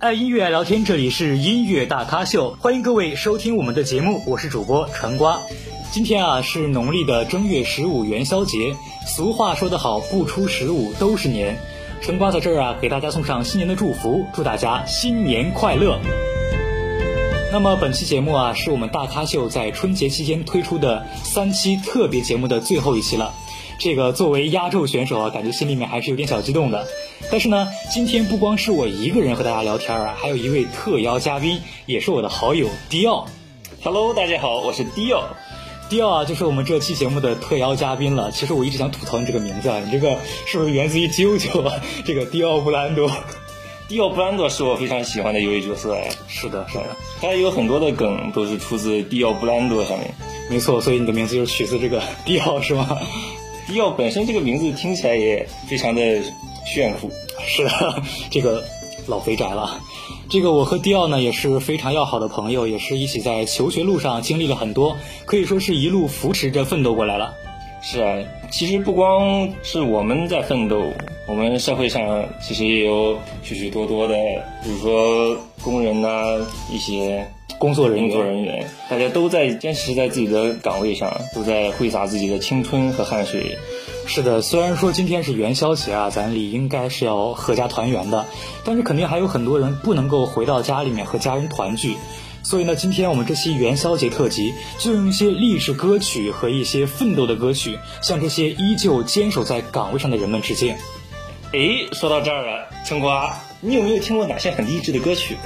爱音乐爱聊天，这里是音乐大咖秀，欢迎各位收听我们的节目，我是主播陈瓜。今天啊是农历的正月十五元宵节，俗话说得好，不出十五都是年。陈瓜在这儿啊给大家送上新年的祝福，祝大家新年快乐。那么本期节目啊，是我们大咖秀在春节期间推出的三期特别节目的最后一期了。这个作为压轴选手啊，感觉心里面还是有点小激动的。但是呢，今天不光是我一个人和大家聊天啊，还有一位特邀嘉宾，也是我的好友迪奥。Hello，大家好，我是迪奥。迪奥啊，就是我们这期节目的特邀嘉宾了。其实我一直想吐槽你这个名字啊，你这个是不是源自于啾啾啊？这个迪奥布兰多。迪奥布兰多是我非常喜欢的一位角色哎，是的，是的，他有很多的梗都是出自迪奥布兰多上面。没错，所以你的名字就是取自这个迪奥是吗？迪奥本身这个名字听起来也非常的炫酷。是的，这个老肥宅了。这个我和迪奥呢也是非常要好的朋友，也是一起在求学路上经历了很多，可以说是一路扶持着奋斗过来了。是啊，其实不光是我们在奋斗，我们社会上其实也有许许多多的，比如说工人呐，一些工作人员，工作人员，大家都在坚持在自己的岗位上，都在挥洒自己的青春和汗水。是的，虽然说今天是元宵节啊，咱理应该是要阖家团圆的，但是肯定还有很多人不能够回到家里面和家人团聚。所以呢，今天我们这期元宵节特辑就用一些励志歌曲和一些奋斗的歌曲，向这些依旧坚守在岗位上的人们致敬。哎，说到这儿了，春瓜，你有没有听过哪些很励志的歌曲？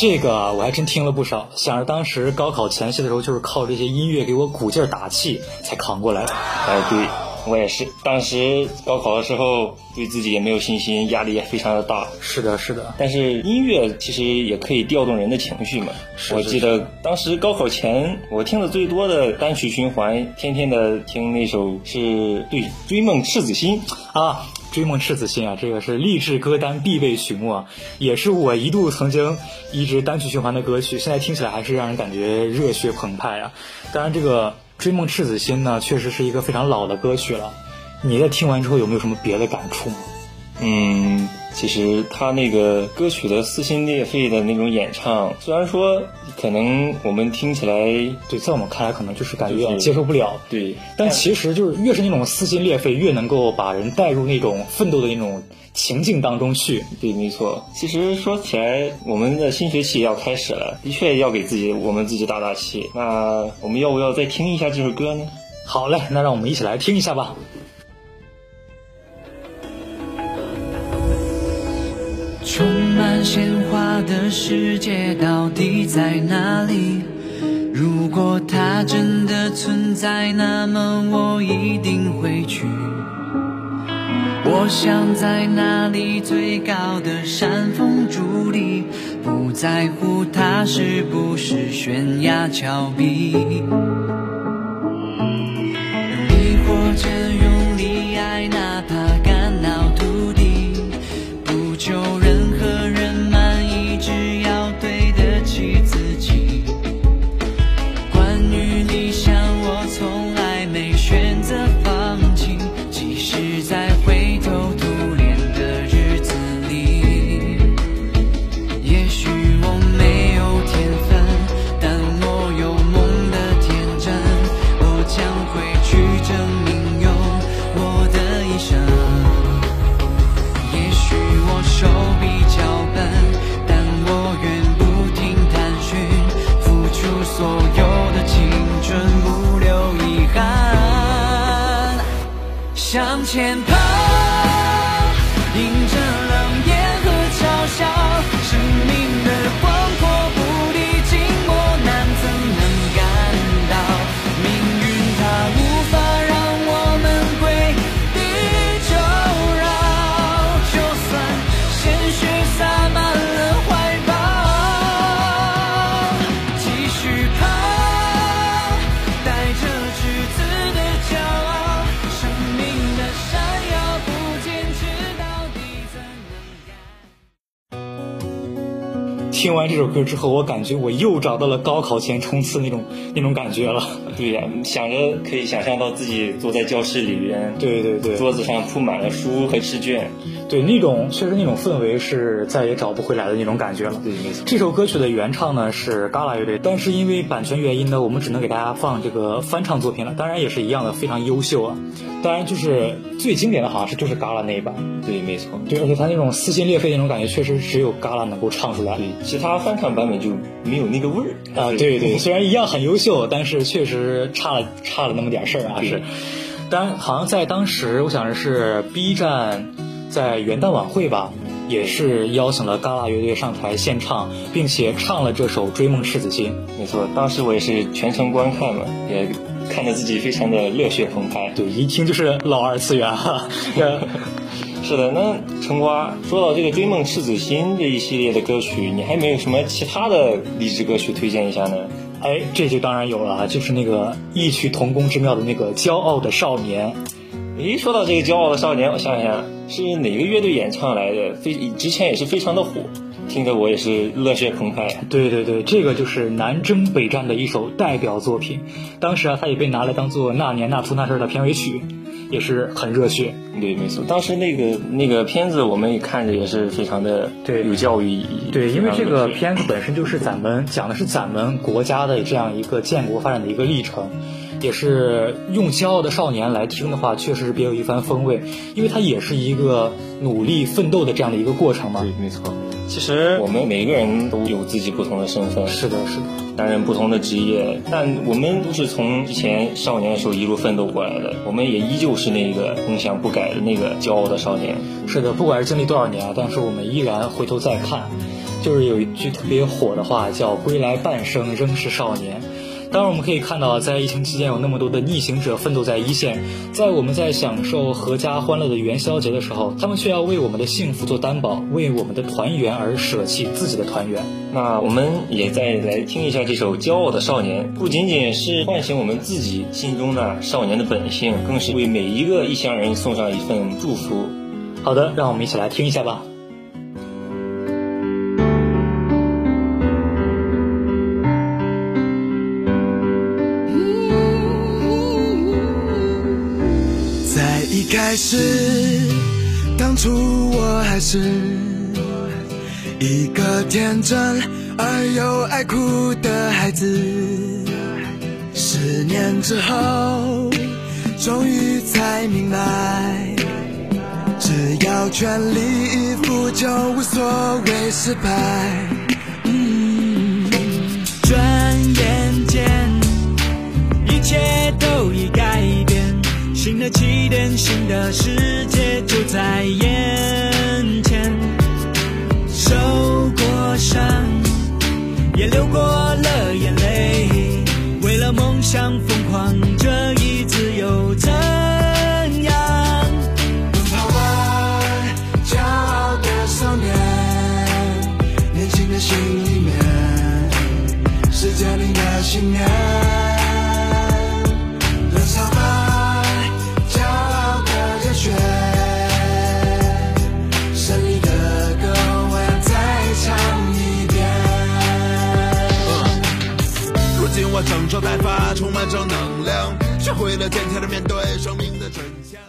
这个我还真听了不少，想着当时高考前夕的时候，就是靠这些音乐给我鼓劲儿打气，才扛过来的。哎，对。我也是，当时高考的时候，对自己也没有信心，压力也非常的大。是的，是的。但是音乐其实也可以调动人的情绪嘛。我记得当时高考前，我听的最多的单曲循环，天天的听那首是对《追梦赤子心》啊，《追梦赤子心》啊，这个是励志歌单必备曲目啊，也是我一度曾经一直单曲循环的歌曲，现在听起来还是让人感觉热血澎湃啊。当然这个。追梦赤子心呢，确实是一个非常老的歌曲了。你在听完之后有没有什么别的感触吗？嗯，其实他那个歌曲的撕心裂肺的那种演唱，虽然说可能我们听起来，对，在我们看来可能就是感觉接受不了，对。但其实就是越是那种撕心裂肺，越能够把人带入那种奋斗的那种。情境当中去，对，没错。其实说起来，我们的新学期要开始了，的确要给自己我们自己打打气。那我们要不要再听一下这首歌呢？好嘞，那让我们一起来听一下吧。充满鲜花的世界到底在哪里？如果它真的存在，那么我一定会去。我想在那里最高的山峰伫立，不在乎它是不是悬崖峭壁，前听完这首歌之后，我感觉我又找到了高考前冲刺那种那种感觉了。对呀，想着可以想象到自己坐在教室里边，对对对，桌子上铺满了书和试卷，对那种确实那种氛围是再也找不回来的那种感觉了。对，没错。这首歌曲的原唱呢是 Gala 乐队，但是因为版权原因呢，我们只能给大家放这个翻唱作品了。当然也是一样的，非常优秀啊。当然就是最经典的好像是就是 Gala 那一版。对，没错。对，而且他那种撕心裂肺那种感觉，确实只有 Gala 能够唱出来。对，其他翻唱版本就没有那个味儿啊。对对，虽然一样很优秀，但是确实差了差了那么点事儿啊。是。当然，好像在当时，我想着是 B 站在元旦晚会吧，也是邀请了 Gala 乐队上台献唱，并且唱了这首《追梦赤子心》。没错，当时我也是全程观看嘛，也看得自己非常的热血澎湃。对，一听就是老二次元哈。是的，那陈瓜说到这个《追梦赤子心》这一系列的歌曲，你还没有什么其他的励志歌曲推荐一下呢？哎，这就当然有了，就是那个异曲同工之妙的那个《骄傲的少年》。诶，说到这个《骄傲的少年》，我想想是哪个乐队演唱来的？非之前也是非常的火，听得我也是热血澎湃。对对对，这个就是南征北战的一首代表作品，当时啊，它也被拿来当做《那年那兔那事儿》的片尾曲。也是很热血，对，没错。当时那个那个片子，我们也看着也是非常的对有教育意义。对，因为这个片子本身就是咱们讲的是咱们国家的这样一个建国发展的一个历程，也是用骄傲的少年来听的话，确实是别有一番风味。因为它也是一个努力奋斗的这样的一个过程嘛。对，没错。其实我们每个人都有自己不同的身份。是的，是的。担任不同的职业，但我们都是从之前少年的时候一路奋斗过来的，我们也依旧是那个梦想不改的那个骄傲的少年。是的，不管是经历多少年啊，但是我们依然回头再看，就是有一句特别火的话，叫“归来半生仍是少年”。当然，我们可以看到，在疫情期间有那么多的逆行者奋斗在一线，在我们在享受阖家欢乐的元宵节的时候，他们却要为我们的幸福做担保，为我们的团圆而舍弃自己的团圆。那我们也再来听一下这首《骄傲的少年》，不仅仅是唤醒我们自己心中的少年的本性，更是为每一个异乡人送上一份祝福。好的，让我们一起来听一下吧。开始，当初我还是一个天真而又爱哭的孩子。十年之后，终于才明白，只要全力以赴，就无所谓失败。转眼间，一切都已改。新的起点，新的世界就在眼前。受过伤，也流过了眼泪。为了梦想整装待发，充满正能量，学会了坚强的面对生命的真相。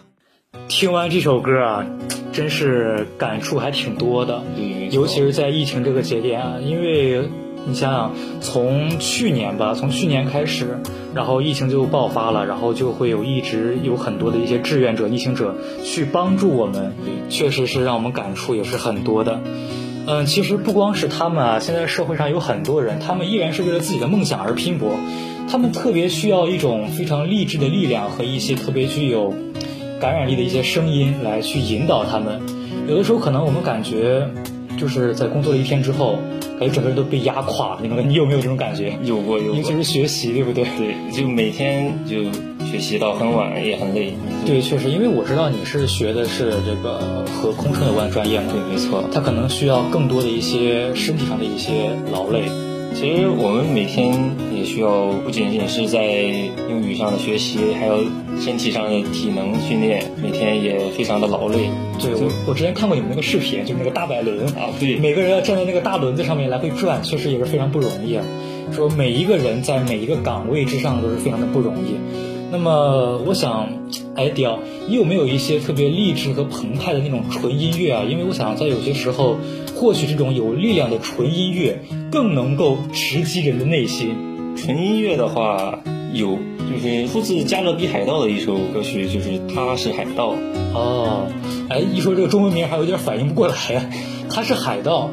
听完这首歌啊，真是感触还挺多的，尤其是在疫情这个节点啊，因为你想想，从去年吧，从去年开始，然后疫情就爆发了，然后就会有一直有很多的一些志愿者、逆行者去帮助我们，确实是让我们感触也是很多的。嗯，其实不光是他们啊，现在社会上有很多人，他们依然是为了自己的梦想而拼搏，他们特别需要一种非常励志的力量和一些特别具有感染力的一些声音来去引导他们。有的时候可能我们感觉就是在工作了一天之后，感觉整个人都被压垮了，你们，你有没有这种感觉？有过，有过。尤其是学习，对不对？对，就每天就。学习到很晚也很累，对，确实，因为我知道你是学的是这个和空乘有关的专业嘛，对，没错，他可能需要更多的一些身体上的一些劳累，其实我们每天也需要，不仅仅是在英语上的学习，还有身体上的体能训练，每天也非常的劳累。对我，我之前看过你们那个视频，就是那个大摆轮啊，对，每个人要站在那个大轮子上面来回转，确实也是非常不容易啊。说每一个人在每一个岗位之上都是非常的不容易。那么我想，哎，雕，你有没有一些特别励志和澎湃的那种纯音乐啊？因为我想在有些时候。或许这种有力量的纯音乐更能够直击人的内心。纯音乐的话，有就是出自《加勒比海盗》的一首歌曲，就是《他是海盗》。哦，哎，一说这个中文名还有点反应不过来。他是海盗，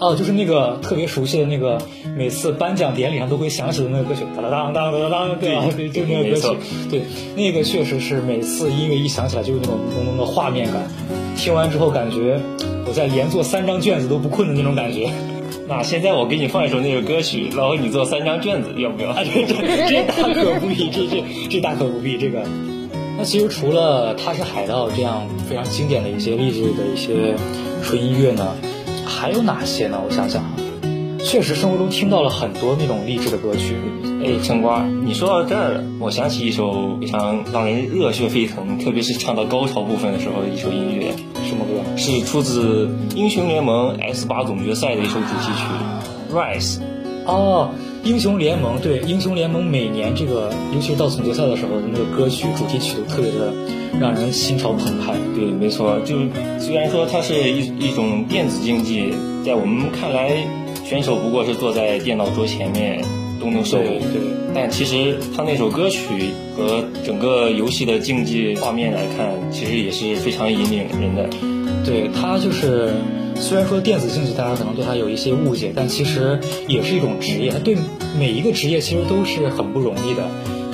哦，就是那个特别熟悉的那个，每次颁奖典礼上都会响起的那个歌曲，当当当当当，对对，就那个歌曲，对，那个确实是每次音乐一响起来就有那种浓浓的画面感。听完之后感觉。我在连做三张卷子都不困的那种感觉。那现在我给你放一首那个歌曲，然后你做三张卷子，要不要？这这这大可不必，这这这大可不必。这个，那其实除了他是海盗这样非常经典的一些励志的一些纯音乐呢，还有哪些呢？我想想。确实，生活中听到了很多那种励志的歌曲。哎，春瓜，你说到这儿，我想起一首非常让人热血沸腾，特别是唱到高潮部分的时候的一首音乐。什么歌？是出自《英雄联盟 S 八总决赛》的一首主题曲《Rise》。哦，英雄联盟，对，英雄联盟每年这个，尤其是到总决赛的时候的那个歌曲主题曲，都特别的让人心潮澎湃。对，没错，就虽然说它是一一种电子竞技，在我们看来。选手不过是坐在电脑桌前面动动手，对，但其实他那首歌曲和整个游戏的竞技画面来看，其实也是非常引领人的。对他就是，虽然说电子竞技大家可能对它有一些误解，但其实也是一种职业，它对每一个职业其实都是很不容易的。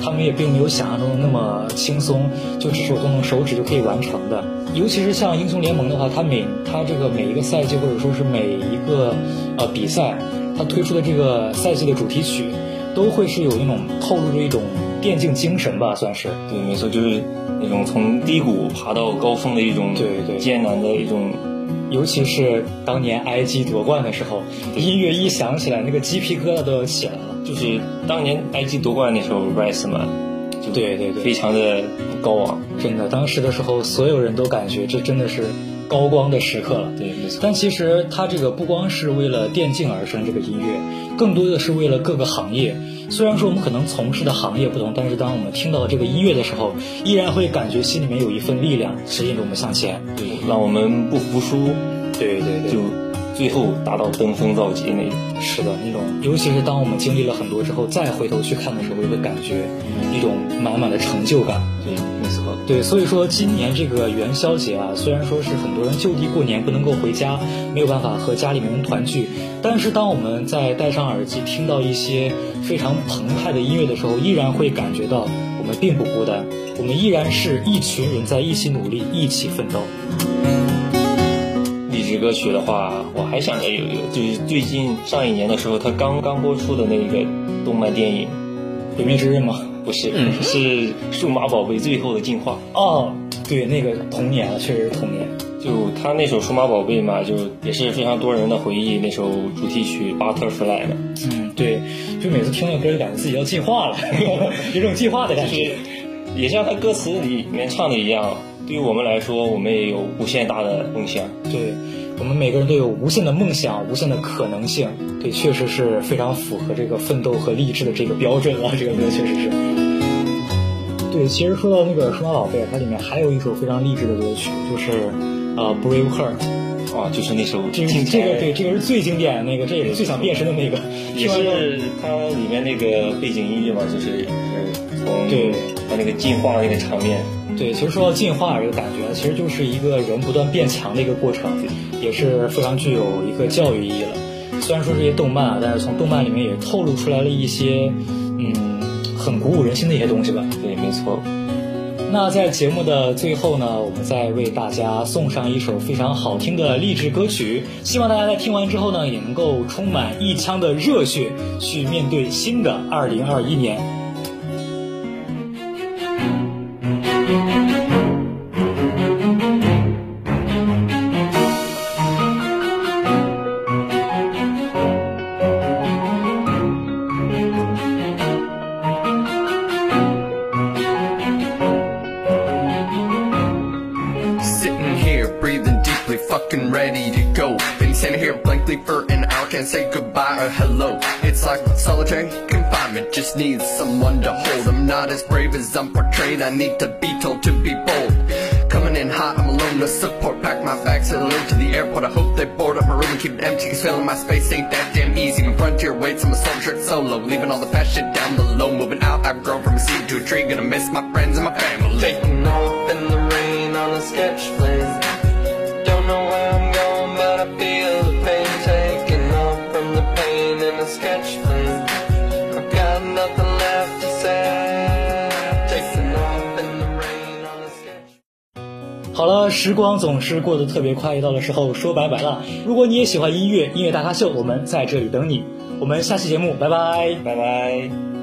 他们也并没有想象中的那么轻松，就只是动动手指就可以完成的。尤其是像英雄联盟的话，它每它这个每一个赛季或者说是每一个呃比赛，它推出的这个赛季的主题曲，都会是有那种透露着一种电竞精神吧，算是。对，没错，就是那种从低谷爬到高峰的一种对对艰难的一种。尤其是当年 IG 夺冠的时候，音乐一响起来，那个鸡皮疙瘩都要起来了。就是当年 IG 夺冠那首《Rise》嘛，对对对，非常的高昂。真的，当时的时候，所有人都感觉这真的是高光的时刻了。对，没错。但其实它这个不光是为了电竞而生，这个音乐更多的是为了各个行业。虽然说我们可能从事的行业不同，但是当我们听到这个音乐的时候，依然会感觉心里面有一份力量指引着我们向前，对，让我们不服输。对对对，就最后达到登峰造极那种。是的，那种，尤其是当我们经历了很多之后，再回头去看的时候，就会感觉一种满满的成就感。对，没错。对，所以说今年这个元宵节啊，虽然说是很多人就地过年不能够回家，没有办法和家里面人团聚，但是当我们在戴上耳机听到一些非常澎湃的音乐的时候，依然会感觉到我们并不孤单，我们依然是一群人在一起努力，一起奋斗。歌曲的话，我还想着有有，就是最近上一年的时候，他刚刚播出的那个动漫电影《毁灭之刃》吗？不是，是《数码宝贝最后的进化》。哦，对，那个童年了，确实是童年。就他那首《数码宝贝》嘛，就也是非常多人的回忆。那首主题曲《Butterfly》嘛。嗯，对，就每次听那歌，就感觉自己要进化了，有种进化的感觉。也像他歌词里面唱的一样，对于我们来说，我们也有无限大的梦想。对。我们每个人都有无限的梦想，无限的可能性，对，确实是非常符合这个奋斗和励志的这个标准啊。这个歌确实是。对，其实说到那个数码宝贝，它里面还有一首非常励志的歌曲，就是呃《Brave Heart》。啊，就是那首。这这个对，这个是最经典的那个，这也是最想变身的那个。也是它里面那个背景音乐嘛，就是是从对它那个进化的那个场面。对，其实说到进化这个感觉，其实就是一个人不断变强的一个过程。也是非常具有一个教育意义了。虽然说这些动漫啊，但是从动漫里面也透露出来了一些，嗯，很鼓舞人心的一些东西吧。对，没错。那在节目的最后呢，我们再为大家送上一首非常好听的励志歌曲，希望大家在听完之后呢，也能够充满一腔的热血，去面对新的二零二一年。Blankly for an hour, can't say goodbye or hello. It's like solitary confinement, just needs someone to hold. I'm not as brave as I'm portrayed, I need to be told to be bold. Coming in hot, I'm alone, no support. Pack my bags, alone to the airport. I hope they board up my room and keep it empty. Cause filling my space ain't that damn easy. My frontier waits, I'm a soldier solo. Leaving all the past shit down below. Moving out, I've grown from a seed to a tree. Gonna miss my friends and my family. 时光总是过得特别快，到的时候说拜拜了。如果你也喜欢音乐，音乐大咖秀，我们在这里等你。我们下期节目，拜拜，拜拜。